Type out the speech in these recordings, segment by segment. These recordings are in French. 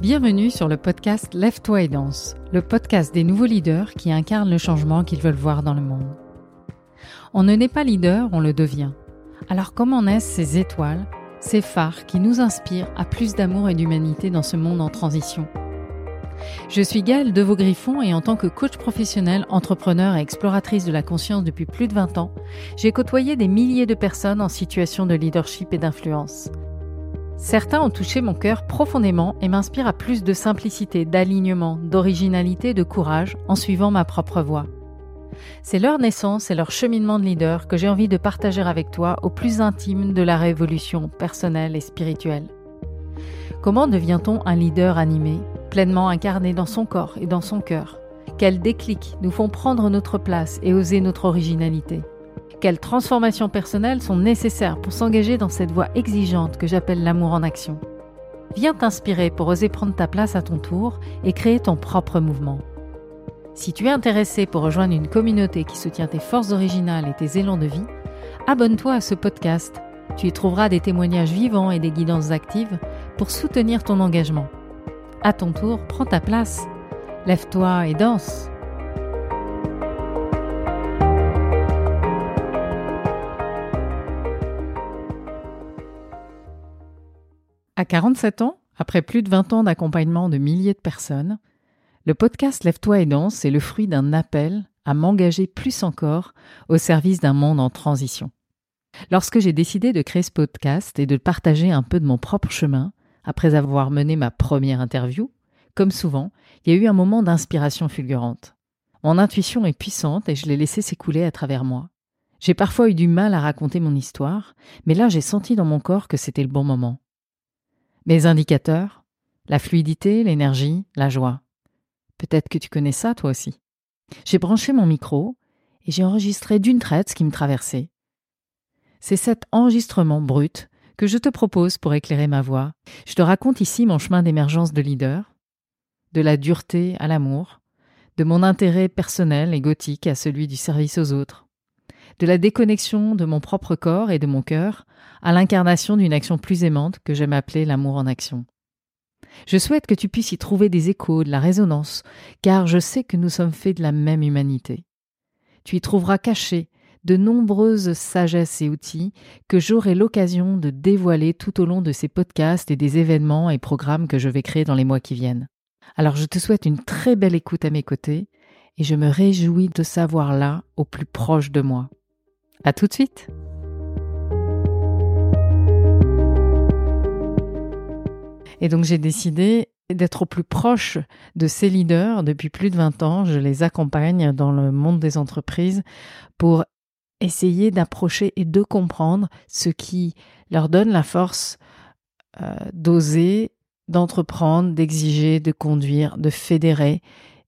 Bienvenue sur le podcast Lève-toi et danse, le podcast des nouveaux leaders qui incarnent le changement qu'ils veulent voir dans le monde. On ne naît pas leader, on le devient. Alors comment naissent ces étoiles, ces phares qui nous inspirent à plus d'amour et d'humanité dans ce monde en transition? Je suis Gaëlle Devaux-Griffon et en tant que coach professionnel, entrepreneur et exploratrice de la conscience depuis plus de 20 ans, j'ai côtoyé des milliers de personnes en situation de leadership et d'influence. Certains ont touché mon cœur profondément et m'inspirent à plus de simplicité, d'alignement, d'originalité, de courage en suivant ma propre voie. C'est leur naissance et leur cheminement de leader que j'ai envie de partager avec toi au plus intime de la révolution personnelle et spirituelle. Comment devient-on un leader animé, pleinement incarné dans son corps et dans son cœur? Quels déclics nous font prendre notre place et oser notre originalité? Quelles transformations personnelles sont nécessaires pour s'engager dans cette voie exigeante que j'appelle l'amour en action? Viens t'inspirer pour oser prendre ta place à ton tour et créer ton propre mouvement. Si tu es intéressé pour rejoindre une communauté qui soutient tes forces originales et tes élans de vie, abonne-toi à ce podcast. Tu y trouveras des témoignages vivants et des guidances actives pour soutenir ton engagement. À ton tour, prends ta place. Lève-toi et danse. À 47 ans, après plus de 20 ans d'accompagnement de milliers de personnes, le podcast Lève-toi et danse est le fruit d'un appel à m'engager plus encore au service d'un monde en transition. Lorsque j'ai décidé de créer ce podcast et de partager un peu de mon propre chemin, après avoir mené ma première interview, comme souvent, il y a eu un moment d'inspiration fulgurante. Mon intuition est puissante et je l'ai laissé s'écouler à travers moi. J'ai parfois eu du mal à raconter mon histoire, mais là j'ai senti dans mon corps que c'était le bon moment. Mes indicateurs La fluidité, l'énergie, la joie. Peut-être que tu connais ça toi aussi. J'ai branché mon micro et j'ai enregistré d'une traite ce qui me traversait. C'est cet enregistrement brut que je te propose pour éclairer ma voix. Je te raconte ici mon chemin d'émergence de leader, de la dureté à l'amour, de mon intérêt personnel et gothique à celui du service aux autres, de la déconnexion de mon propre corps et de mon cœur à l'incarnation d'une action plus aimante que j'aime appeler l'amour en action. Je souhaite que tu puisses y trouver des échos, de la résonance, car je sais que nous sommes faits de la même humanité. Tu y trouveras cachés de nombreuses sagesses et outils que j'aurai l'occasion de dévoiler tout au long de ces podcasts et des événements et programmes que je vais créer dans les mois qui viennent. Alors je te souhaite une très belle écoute à mes côtés et je me réjouis de savoir là au plus proche de moi. À tout de suite! Et donc j'ai décidé d'être au plus proche de ces leaders depuis plus de 20 ans. Je les accompagne dans le monde des entreprises pour essayer d'approcher et de comprendre ce qui leur donne la force euh, d'oser, d'entreprendre, d'exiger, de conduire, de fédérer,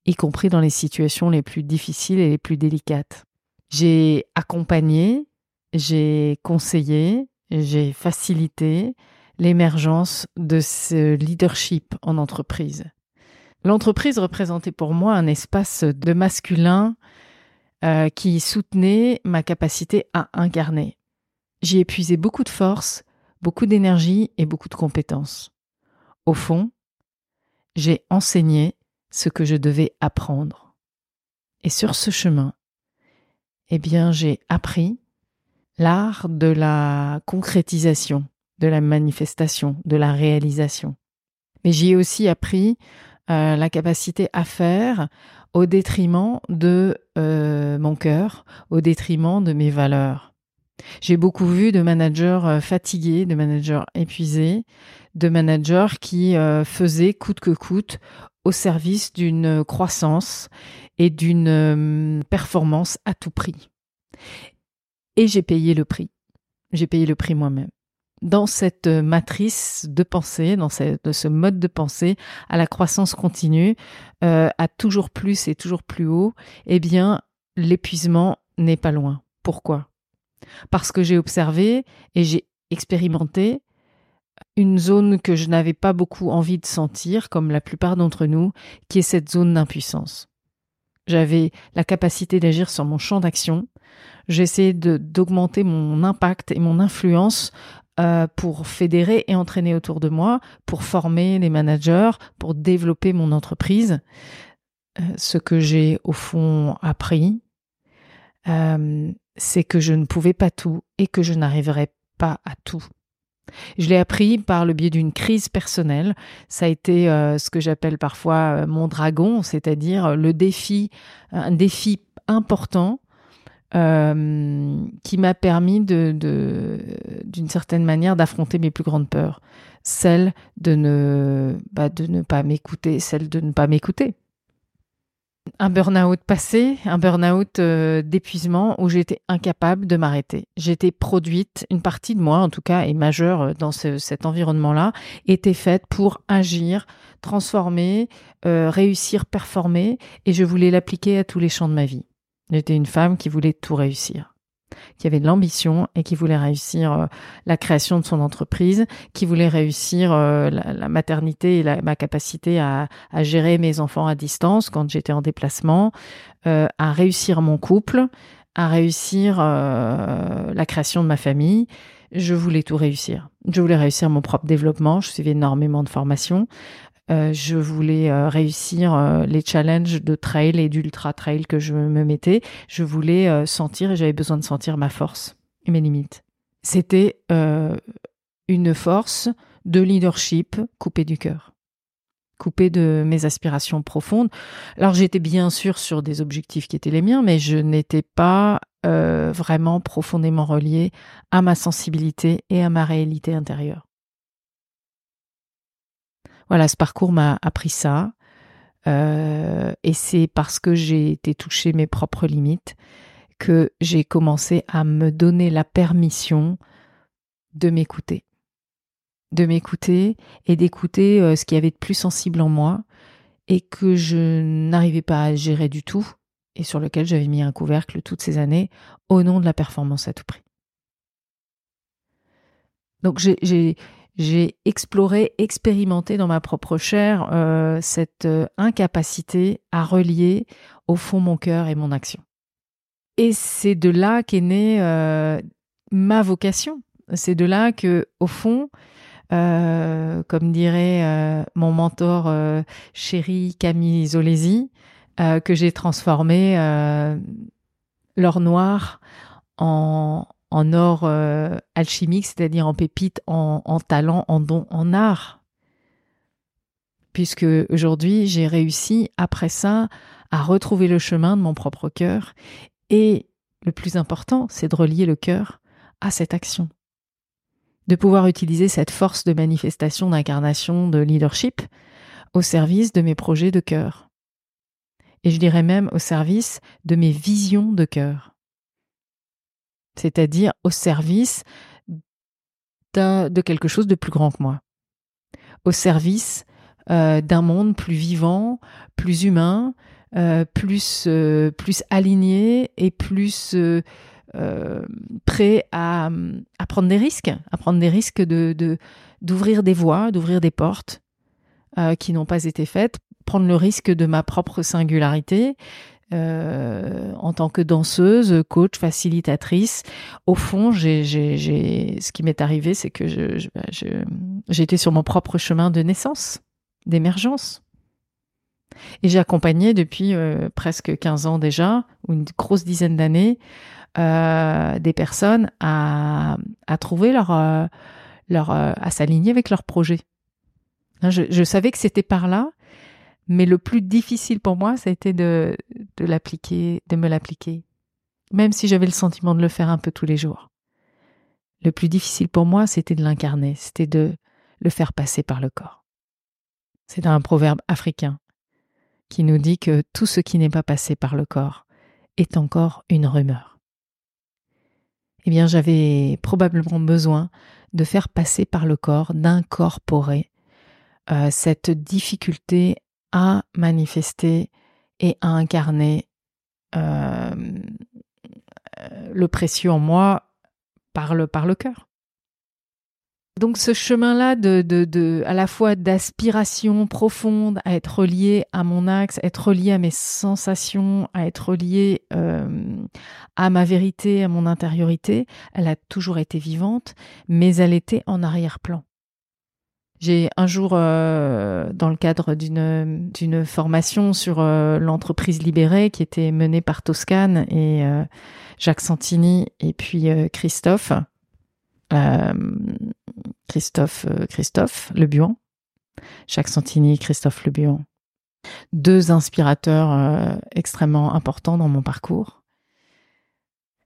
y compris dans les situations les plus difficiles et les plus délicates. J'ai accompagné, j'ai conseillé, j'ai facilité, l'émergence de ce leadership en entreprise. L'entreprise représentait pour moi un espace de masculin euh, qui soutenait ma capacité à incarner. J'y épuisais beaucoup de force, beaucoup d'énergie et beaucoup de compétences. Au fond, j'ai enseigné ce que je devais apprendre. Et sur ce chemin, eh bien, j'ai appris l'art de la concrétisation, de la manifestation, de la réalisation. Mais j'y ai aussi appris euh, la capacité à faire au détriment de euh, mon cœur, au détriment de mes valeurs. J'ai beaucoup vu de managers euh, fatigués, de managers épuisés, de managers qui faisaient coûte que coûte au service d'une croissance et d'une performance à tout prix. Et j'ai payé le prix. J'ai payé le prix moi-même dans cette matrice de pensée, dans ce, mode de pensée, à la croissance continue, euh, à toujours plus et toujours plus haut, eh bien, l'épuisement n'est pas loin. Pourquoi? Parce que j'ai observé et j'ai expérimenté une zone que je n'avais pas beaucoup envie de sentir, comme la plupart d'entre nous, qui est cette zone d'impuissance. J'avais la capacité d'agir sur mon champ d'action. J'essayais d'augmenter mon impact et mon influence euh, pour fédérer et entraîner autour de moi, pour former les managers, pour développer mon entreprise. Euh, ce que j'ai au fond appris, euh, c'est que je ne pouvais pas tout et que je n'arriverais pas à tout. Je l'ai appris par le biais d'une crise personnelle. Ça a été ce que j'appelle parfois mon dragon, c'est-à-dire le défi, un défi important euh, qui m'a permis de, d'une certaine manière, d'affronter mes plus grandes peurs. Celle de ne, bah, de ne pas m'écouter, celle de ne pas m'écouter. Un burn-out passé, un burn-out euh, d'épuisement où j'étais incapable de m'arrêter. J'étais produite, une partie de moi en tout cas, est majeure euh, dans cet environnement-là, était faite pour agir, transformer, réussir, performer, et je voulais l'appliquer à tous les champs de ma vie. J'étais une femme qui voulait tout réussir, qui avait de l'ambition et qui voulait réussir euh, la création de son entreprise, qui voulait réussir euh, la, maternité et ma capacité à, gérer mes enfants à distance quand j'étais en déplacement, euh, à réussir mon couple, à réussir la création de ma famille. Je voulais tout réussir. Je voulais réussir mon propre développement. Je suivais énormément de formations. Euh, je voulais euh, réussir euh, les challenges de trail et d'ultra trail que je me mettais. Je voulais sentir et j'avais besoin de sentir ma force et mes limites. C'était une force de leadership coupée du cœur, coupée de mes aspirations profondes. Alors j'étais bien sûr sur des objectifs qui étaient les miens, mais je n'étais pas vraiment profondément reliée à ma sensibilité et à ma réalité intérieure. Voilà, ce parcours m'a appris ça. Euh, et c'est parce que j'ai été toucher mes propres limites que j'ai commencé à me donner la permission de m'écouter. De m'écouter et d'écouter euh, ce qui y avait de plus sensible en moi et que je n'arrivais pas à gérer du tout et sur lequel j'avais mis un couvercle toutes ces années au nom de la performance à tout prix. Donc j'ai j'ai exploré, expérimenté dans ma propre chair euh, cette euh, incapacité à relier au fond mon cœur et mon action. Et c'est de là qu'est née euh, ma vocation. C'est de là que, au fond, comme dirait mon mentor chéri Camille Zolesi, que j'ai transformé l'or noir en, en or euh, alchimique, c'est-à-dire en pépite, en, talent, en don, en art. Puisque aujourd'hui, j'ai réussi, après ça, à retrouver le chemin de mon propre cœur. Et le plus important, c'est de relier le cœur à cette action. De pouvoir utiliser cette force de manifestation, d'incarnation, de leadership au service de mes projets de cœur. Et je dirais même au service de mes visions de cœur c'est-à-dire au service de quelque chose de plus grand que moi, au service euh, d'un monde plus vivant, plus humain, euh, plus, euh, plus aligné et plus prêt à, prendre des risques, à prendre des risques d'ouvrir des voies, d'ouvrir des portes qui n'ont pas été faites, prendre le risque de ma propre singularité, euh, en tant que danseuse, coach, facilitatrice. Au fond, ce qui m'est arrivé, c'est que je, bah, j'ai été sur mon propre chemin de naissance, d'émergence. Et j'ai accompagné depuis euh, presque 15 ans déjà, ou une grosse dizaine d'années, euh, des personnes à, à trouver leur, leur à s'aligner avec leur projet. Hein, je, je savais que c'était par là, mais le plus difficile pour moi, ça a été de, l'appliquer, de me l'appliquer. Même si j'avais le sentiment de le faire un peu tous les jours. Le plus difficile pour moi, c'était de l'incarner, c'était de le faire passer par le corps. C'est un proverbe africain qui nous dit que tout ce qui n'est pas passé par le corps est encore une rumeur. Eh bien, j'avais probablement besoin de faire passer par le corps, d'incorporer euh, cette difficulté à manifester et à incarner euh, le précieux en moi par le, par le cœur. donc ce chemin-là de, de, à la fois d'aspiration profonde, à être relié à mon axe, à être relié à mes sensations, à être relié euh, à ma vérité, à mon intériorité, elle a toujours été vivante, mais elle était en arrière-plan. J'ai un jour, euh, dans le cadre d'une formation sur euh, l'entreprise libérée qui était menée par Toscane et euh, Jacques Santini et puis Christophe, Christophe, Christophe Le Buon, Jacques Santini, Christophe Le Buon. Deux inspirateurs extrêmement importants dans mon parcours.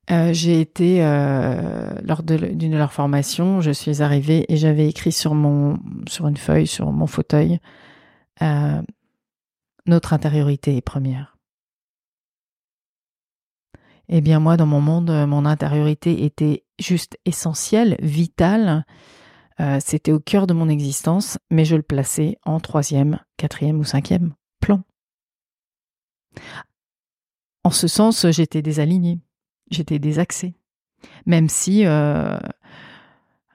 J'ai été lors d'une de leurs formations, je suis arrivée et j'avais écrit sur mon sur une feuille sur mon fauteuil notre intériorité est première. Eh bien moi dans mon monde, mon intériorité était juste essentiel, vital. Euh, c'était au cœur de mon existence, mais je le plaçais en troisième, quatrième ou cinquième plan. En ce sens, j'étais désalignée, j'étais désaxée. Même si euh,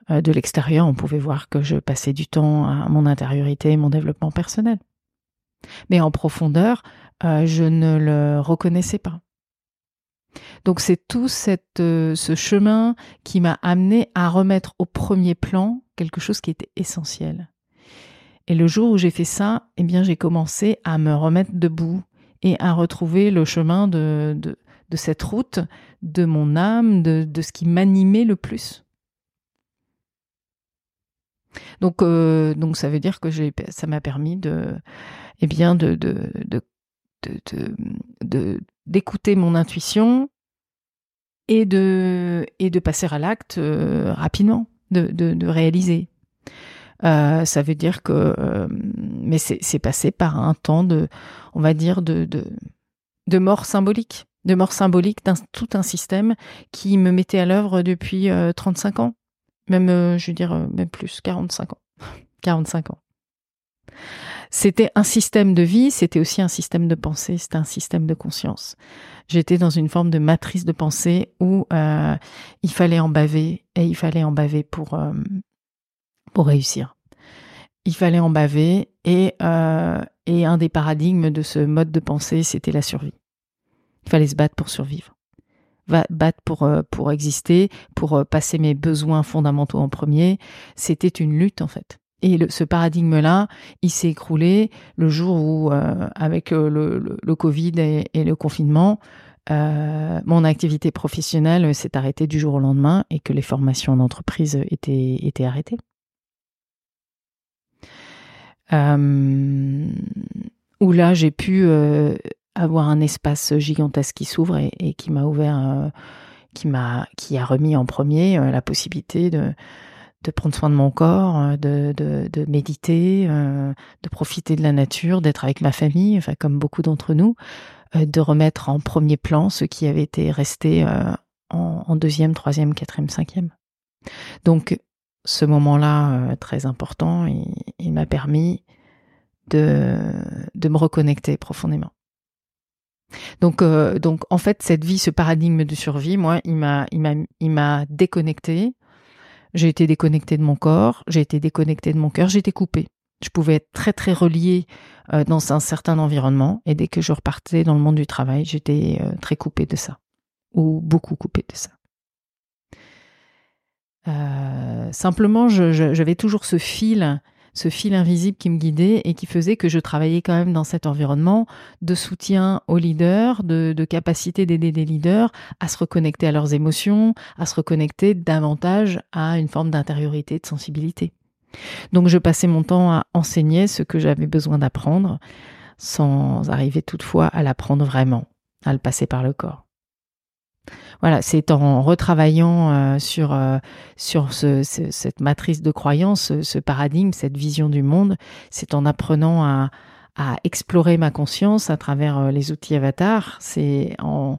euh, de l'extérieur, on pouvait voir que je passais du temps à mon intériorité et mon développement personnel. Mais en profondeur, je ne le reconnaissais pas. Donc c'est tout euh, ce chemin qui m'a amené à remettre au premier plan quelque chose qui était essentiel. Et le jour où j'ai fait ça, eh bien j'ai commencé à me remettre debout et à retrouver le chemin de cette route, de mon âme, de, ce qui m'animait le plus. Donc, euh, ça veut dire que ça m'a permis de, eh bien, de, d'écouter mon intuition et de, et de passer à l'acte euh, rapidement, de, réaliser. Euh, ça veut dire que, mais c'est passé par un temps de, on va dire, de, de mort symbolique, de mort symbolique d'un tout un système qui me mettait à l'œuvre depuis 35 ans, même, je veux dire, même plus, 45 ans, 45 ans. C'était un système de vie, c'était aussi un système de pensée, c'était un système de conscience. J'étais dans une forme de matrice de pensée où euh, il fallait en baver et il fallait en baver pour euh, réussir. Il fallait en baver euh, et un des paradigmes de ce mode de pensée, c'était la survie. Il fallait se battre pour survivre battre pour pour exister, pour passer mes besoins fondamentaux en premier. C'était une lutte en fait. Et ce paradigme-là, il s'est écroulé le jour où, euh, avec euh, le, le, Covid et, le confinement, euh, mon activité professionnelle s'est arrêtée du jour au lendemain et que les formations en entreprise étaient, étaient arrêtées. où là, j'ai pu avoir un espace gigantesque qui s'ouvre et, qui m'a ouvert, qui m'a, qui a remis en premier la possibilité de prendre soin de mon corps, euh, de, méditer, euh, de profiter de la nature, d'être avec ma famille, enfin comme beaucoup d'entre nous, euh, de remettre en premier plan ce qui avait été resté en, deuxième, troisième, quatrième, cinquième. Donc ce moment-là très important, il, m'a permis de me reconnecter profondément. Donc, donc en fait, cette vie, ce paradigme de survie, moi, il m'a, il m'a, il m'a déconnecté j'ai été déconnectée de mon corps, j'ai été déconnectée de mon cœur, été coupée. Je pouvais être très très reliée euh, dans un certain environnement et dès que je repartais dans le monde du travail, j'étais euh, très coupée de ça ou beaucoup coupée de ça. Euh, simplement, j'avais toujours ce fil ce fil invisible qui me guidait et qui faisait que je travaillais quand même dans cet environnement de soutien aux leaders, de, capacité d'aider des leaders à se reconnecter à leurs émotions, à se reconnecter davantage à une forme d'intériorité, de sensibilité. Donc je passais mon temps à enseigner ce que j'avais besoin d'apprendre sans arriver toutefois à l'apprendre vraiment, à le passer par le corps. Voilà, c'est en retravaillant euh, sur euh, sur ce, cette matrice de croyance, ce, paradigme, cette vision du monde, c'est en apprenant à, explorer ma conscience à travers euh, les outils avatars, c'est en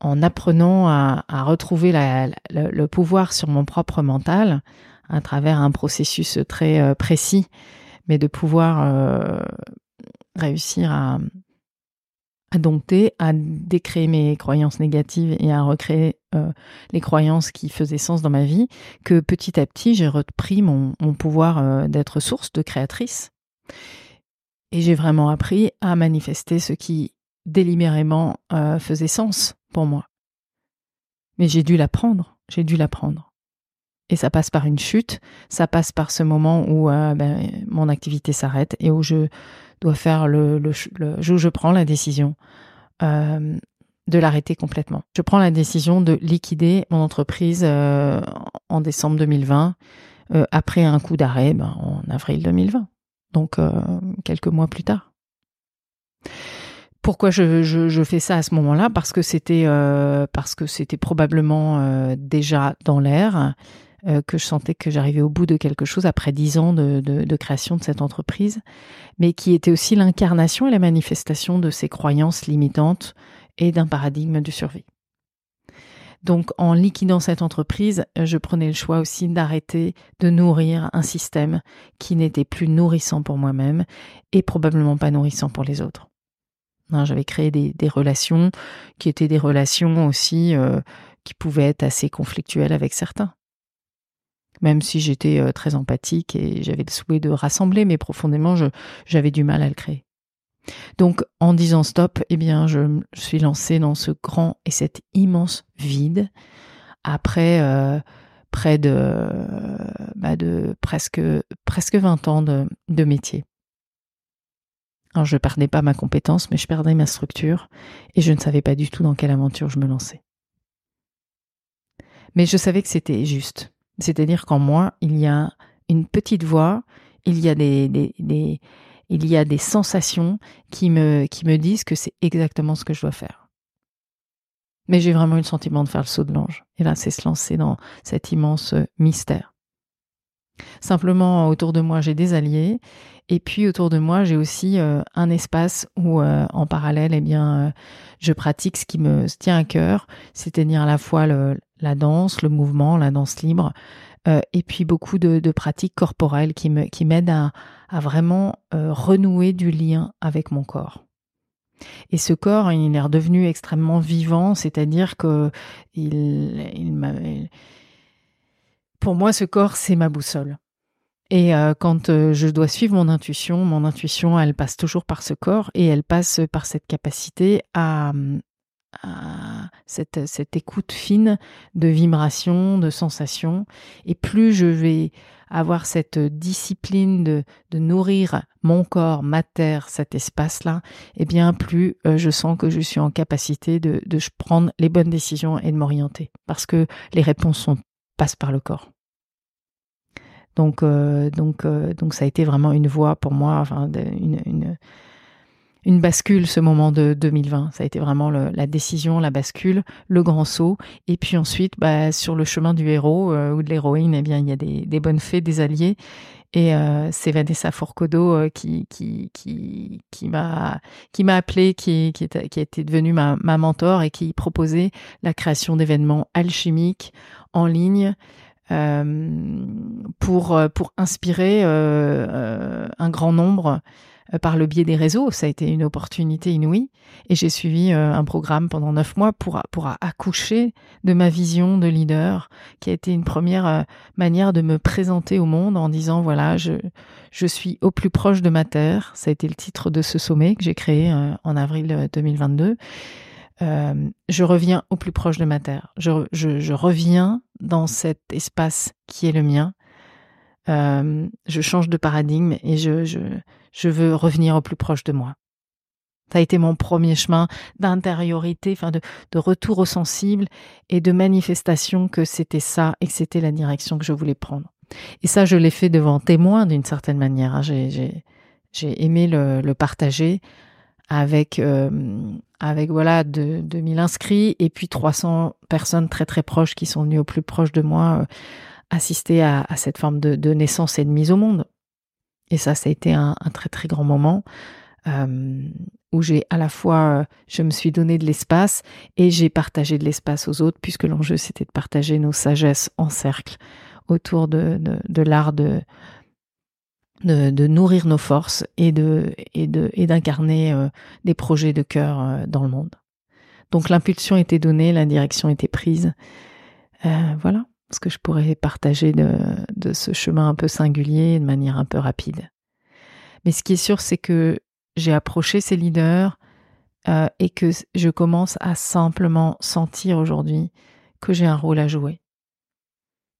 en apprenant à, à retrouver la, le pouvoir sur mon propre mental à travers un processus très précis, mais de pouvoir réussir à, à dompter, à décréer mes croyances négatives et à recréer euh, les croyances qui faisaient sens dans ma vie, que petit à petit j'ai repris mon, pouvoir euh, d'être source, de créatrice. Et j'ai vraiment appris à manifester ce qui délibérément euh, faisait sens pour moi. Mais j'ai dû l'apprendre, j'ai dû l'apprendre. Et ça passe par une chute, ça passe par ce moment où ben, mon activité s'arrête et où je dois faire le, le, je prends la décision euh, de l'arrêter complètement. Je prends la décision de liquider mon entreprise euh, en décembre 2020 euh, après un coup d'arrêt ben, en avril 2020, donc quelques mois plus tard. Pourquoi je, je, je fais ça à ce moment-là? Parce que c'était parce que c'était probablement déjà dans l'air euh, que je sentais que j'arrivais au bout de quelque chose après dix ans de, création de cette entreprise, mais qui était aussi l'incarnation et la manifestation de ces croyances limitantes et d'un paradigme de survie. Donc en liquidant cette entreprise, je prenais le choix aussi d'arrêter de nourrir un système qui n'était plus nourrissant pour moi-même et probablement pas nourrissant pour les autres. Hein, j'avais créé des, relations qui étaient des relations aussi euh, qui pouvaient être assez conflictuelles avec certains même si j'étais euh, très empathique et j'avais le souhait de rassembler, mais profondément, j'avais du mal à le créer. Donc, en disant stop, eh bien, je, suis lancée dans ce grand et cet immense vide après euh, près de, bah de presque, presque 20 ans de, de métier. Alors, je perdais pas ma compétence, mais je perdais ma structure et je ne savais pas du tout dans quelle aventure je me lançais. Mais je savais que c'était juste. C'est-à-dire qu'en moi, il y a une petite voix, il y a des, des, il y a des sensations qui me, qui me disent que c'est exactement ce que je dois faire. Mais j'ai vraiment eu le sentiment de faire le saut de l'ange. Et là, c'est se lancer dans cet immense mystère. Simplement, autour de moi, j'ai des alliés. Et puis, autour de moi, j'ai aussi euh, un espace où, euh, en parallèle, eh bien, euh, je pratique ce qui me tient à cœur, c'est-à-dire à la fois le, la danse, le mouvement, la danse libre, euh, et puis beaucoup de, pratiques corporelles qui m'aident qui à, à, vraiment euh, renouer du lien avec mon corps. Et ce corps, il est redevenu extrêmement vivant, c'est-à-dire que il, il pour moi, ce corps, c'est ma boussole. Et euh, quand je dois suivre mon intuition, mon intuition, elle passe toujours par ce corps et elle passe par cette capacité à, cette, écoute fine de vibrations, de sensations. Et plus je vais avoir cette discipline de, nourrir mon corps, ma terre, cet espace-là, et eh bien plus euh, je sens que je suis en capacité de, prendre les bonnes décisions et de m'orienter. Parce que les réponses passent par le corps. Donc, euh, donc, euh, donc ça a été vraiment une voie pour moi, une une bascule ce moment de 2020. Ça a été vraiment la décision, la bascule, le grand saut. Et puis ensuite, bah, sur le chemin du héros euh, ou de l'héroïne, eh bien, il y a des, bonnes fées, des alliés. Et euh, c'est Vanessa Forcodo euh, qui qui qui qui m'a qui m'a appelé, qui qui, est, qui été devenue ma, ma mentor et qui proposait la création d'événements alchimiques en ligne. pour pour inspirer un grand nombre par le biais des réseaux. Ça a été une opportunité inouïe. Et j'ai suivi euh, un programme pendant neuf mois pour, pour accoucher de ma vision de leader, qui a été une première euh, manière de me présenter au monde en disant, voilà, je, je suis au plus proche de ma terre. Ça a été le titre de ce sommet que j'ai créé en avril 2022. Euh, je reviens au plus proche de ma terre. Je, je, reviens dans cet espace qui est le mien. Euh, je change de paradigme et je, je veux revenir au plus proche de moi. Ça a été mon premier chemin d'intériorité, enfin de, retour au sensible et de manifestation que c'était ça et que c'était la direction que je voulais prendre. Et ça, je l'ai fait devant témoins d'une certaine manière. Hein. J'ai aimé le, partager avec euh, avec voilà de, 2000 inscrits et puis 300 personnes très très proches qui sont venues au plus proche de moi euh, assister à, cette forme de naissance et de mise au monde. Et ça, ça a été un, très très grand moment euh, où j'ai à la fois, euh, je me suis donné de l'espace et j'ai partagé de l'espace aux autres, puisque l'enjeu c'était de partager nos sagesses en cercle autour de, l'art de, nourrir nos forces et d'incarner euh, des projets de cœur dans le monde. Donc l'impulsion était donnée, la direction était prise. Voilà ce que je pourrais partager de, ce chemin un peu singulier de manière un peu rapide. Mais ce qui est sûr, c'est que j'ai approché ces leaders et que je commence à simplement sentir aujourd'hui que j'ai un rôle à jouer.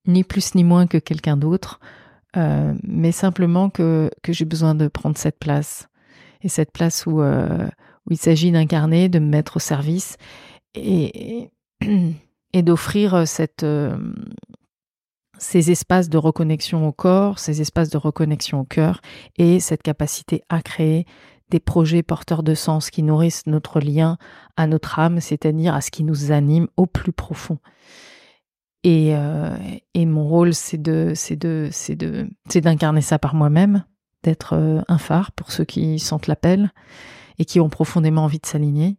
Ni plus ni moins que quelqu'un d'autre euh, mais simplement que, j'ai besoin de prendre cette place. Et cette place où, euh, il s'agit d'incarner, de me mettre au service et d'offrir cette, euh, ces espaces de reconnexion au corps, ces espaces de reconnexion au cœur et cette capacité à créer des projets porteurs de sens qui nourrissent notre lien à notre âme, c'est-à-dire à ce qui nous anime au plus profond. Et, euh, et mon rôle, c'est de, c'est de, c'est de, c'est d'incarner ça par moi-même, d'être euh, un phare pour ceux qui sentent l'appel et qui ont profondément envie de s'aligner,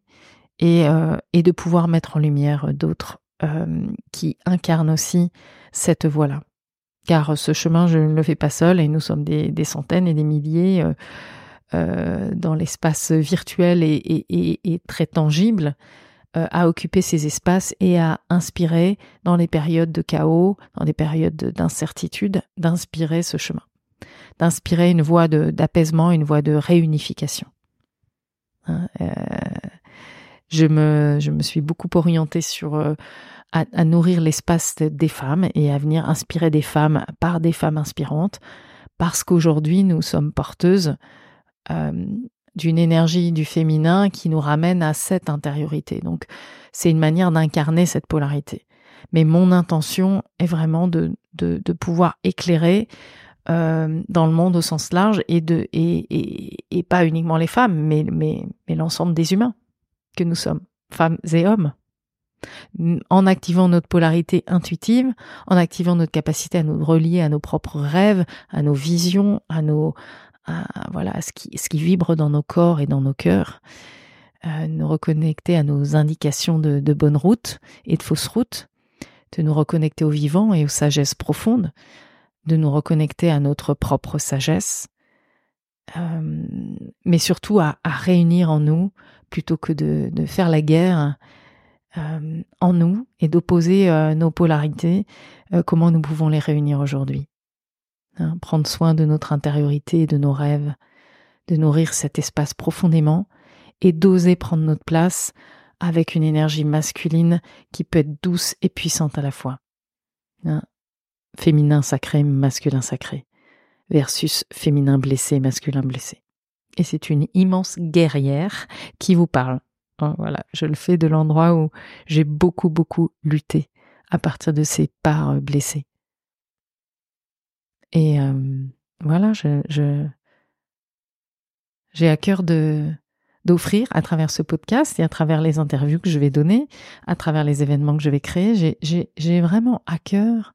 et, euh, et de pouvoir mettre en lumière d'autres qui incarnent aussi cette voie-là. Car ce chemin, je ne le fais pas seul, et nous sommes des, des centaines et des milliers dans l'espace virtuel et, très tangible euh, à occuper ces espaces et à inspirer dans les périodes de chaos, dans les périodes d'incertitude, d'inspirer ce chemin, d'inspirer une voie d'apaisement, une voie de réunification. Hein, euh, je, me, suis beaucoup orientée sur euh, à, nourrir l'espace des femmes et à venir inspirer des femmes par des femmes inspirantes, parce qu'aujourd'hui nous sommes porteuses d'une énergie du féminin qui nous ramène à cette intériorité. Donc c'est une manière d'incarner cette polarité. Mais mon intention est vraiment de, pouvoir éclairer euh, dans le monde au sens large et, pas uniquement les femmes, mais l'ensemble des humains que nous sommes, femmes et hommes. En activant notre polarité intuitive, en activant notre capacité à nous relier à nos propres rêves, à nos visions, à nos, voilà, ce qui, ce qui vibre dans nos corps et dans nos cœurs, euh, nous reconnecter à nos indications de, bonne route et de fausse route, de nous reconnecter au vivant et aux sagesses profondes, de nous reconnecter à notre propre sagesse, euh, mais surtout à, à, réunir en nous plutôt que de, faire la guerre euh, en nous et d'opposer euh, nos polarités, euh, comment nous pouvons les réunir aujourd'hui. Hein, prendre soin de notre intériorité et de nos rêves, de nourrir cet espace profondément et d'oser prendre notre place avec une énergie masculine qui peut être douce et puissante à la fois. Hein, féminin sacré, masculin sacré, versus féminin blessé, masculin blessé. Et c'est une immense guerrière qui vous parle. Voilà, je le fais de l'endroit où j'ai beaucoup, beaucoup lutté à partir de ces parts blessées. Et euh, voilà, j'ai à cœur d'offrir à travers ce podcast et à travers les interviews que je vais donner, à travers les événements que je vais créer, j'ai vraiment à cœur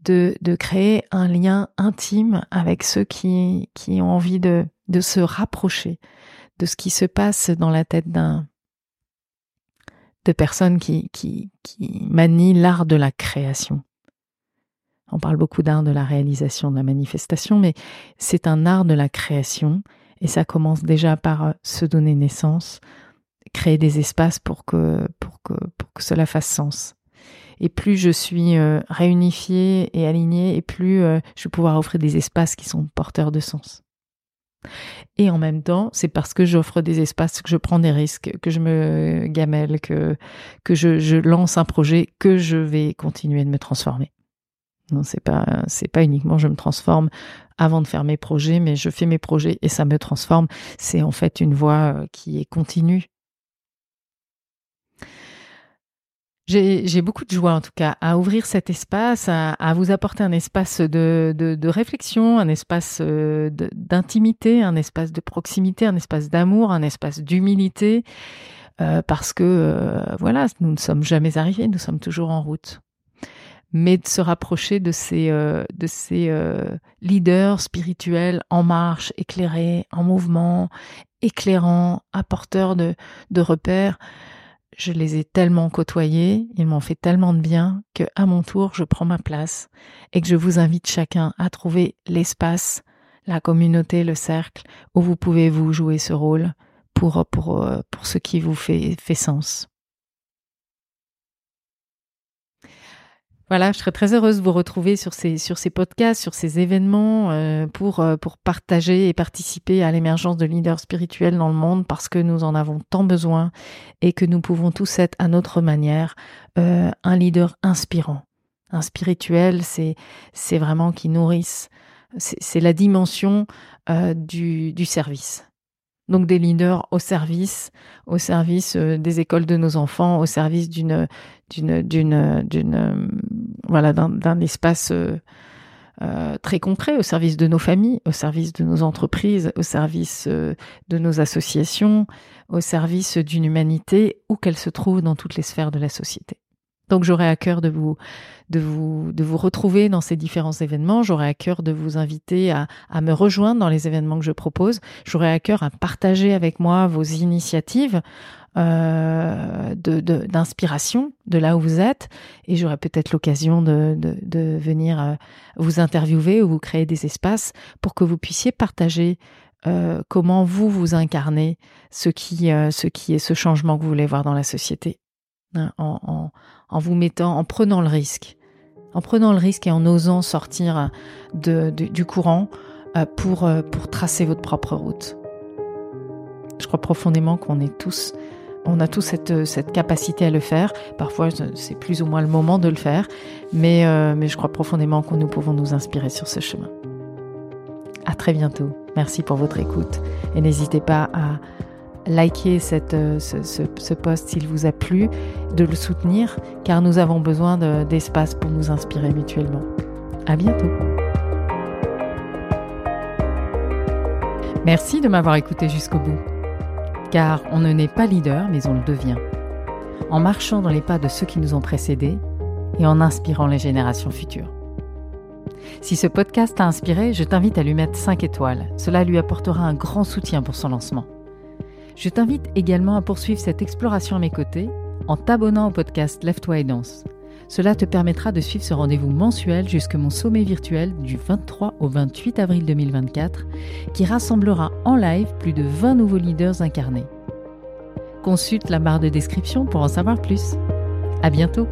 de, de créer un lien intime avec ceux qui, qui ont envie de, de se rapprocher de ce qui se passe dans la tête d'un de personnes qui, qui, qui manient l'art de la création. On parle beaucoup d'art de la réalisation, de la manifestation, mais c'est un art de la création et ça commence déjà par euh, se donner naissance, créer des espaces pour que, pour que, pour que cela fasse sens. Et plus je suis euh, réunifiée et alignée, et plus euh, je vais pouvoir offrir des espaces qui sont porteurs de sens. Et en même temps, c'est parce que j'offre des espaces, que je prends des risques, que je me gamelle, que, je, lance un projet, que je vais continuer de me transformer. Non, c'est pas c'est pas uniquement je me transforme avant de faire mes projets, mais je fais mes projets et ça me transforme. C'est en fait une voie euh, qui est continue. J'ai beaucoup de joie en tout cas à ouvrir cet espace, à, vous apporter un espace de, réflexion, un espace euh, d'intimité, un espace de proximité, un espace d'amour, un espace d'humilité, euh, parce que euh, voilà, nous ne sommes jamais arrivés, nous sommes toujours en route mais de se rapprocher de ces, de ces leaders spirituels en marche, éclairés, en mouvement, éclairants, apporteurs de repères. Je les ai tellement côtoyés, ils m'ont fait tellement de bien que à mon tour, je prends ma place et que je vous invite chacun à trouver l'espace, la communauté, le cercle, où vous pouvez vous jouer ce rôle pour, pour, euh, pour ce qui vous fait, fait sens. Voilà, je serais très heureuse de vous retrouver sur ces, sur podcasts, sur ces événements euh, pour, euh, pour partager et participer à l'émergence de leaders spirituels dans le monde parce que nous en avons tant besoin et que nous pouvons tous être à notre manière euh, un leader inspirant. Un spirituel, c'est, c'est vraiment qui nourrisse. C'est, la dimension du, du service donc des leaders au service, euh, des écoles de nos enfants, au service d'une d'une euh, d'un espace euh, très concret, au service de nos familles, au service de nos entreprises, au service de nos associations, au service d'une humanité où qu'elle se trouve dans toutes les sphères de la société. Donc j'aurai à cœur de vous, retrouver dans ces différents événements. J'aurai à cœur de vous inviter à, me rejoindre dans les événements que je propose. J'aurai à cœur à partager avec moi vos initiatives euh, d'inspiration de, là où vous êtes. Et j'aurai peut-être l'occasion de, venir euh, vous interviewer ou vous créer des espaces pour que vous puissiez partager euh, comment vous vous incarnez ce qui est ce changement que vous voulez voir dans la société. Hein, en, vous mettant, en prenant le risque, en prenant le risque et en osant sortir de, du courant euh, pour, euh, pour tracer votre propre route. Je crois profondément qu'on est tous, on a tous cette, cette capacité à le faire. Parfois, c'est plus ou moins le moment de le faire, mais, euh, mais je crois profondément que nous pouvons nous inspirer sur ce chemin. À très bientôt. Merci pour votre écoute et n'hésitez pas à likez cette, euh, ce, ce, post s'il vous a plu, de le soutenir, car nous avons besoin d'espace pour nous inspirer mutuellement. À bientôt. Merci de m'avoir écouté jusqu'au bout. Car on ne naît pas leader, mais on le devient. En marchant dans les pas de ceux qui nous ont précédés et en inspirant les générations futures. Si ce podcast t'a inspiré, je t'invite à lui mettre 5 étoiles. Cela lui apportera un grand soutien pour son lancement. Je t'invite également à poursuivre cette exploration à mes côtés en t'abonnant au podcast Lève-toi et danse. Cela te permettra de suivre ce rendez-vous mensuel jusque mon sommet virtuel du 23 au 28 avril 2024 qui rassemblera en live plus de 20 nouveaux leaders incarnés. Consulte la barre de description pour en savoir plus. À bientôt!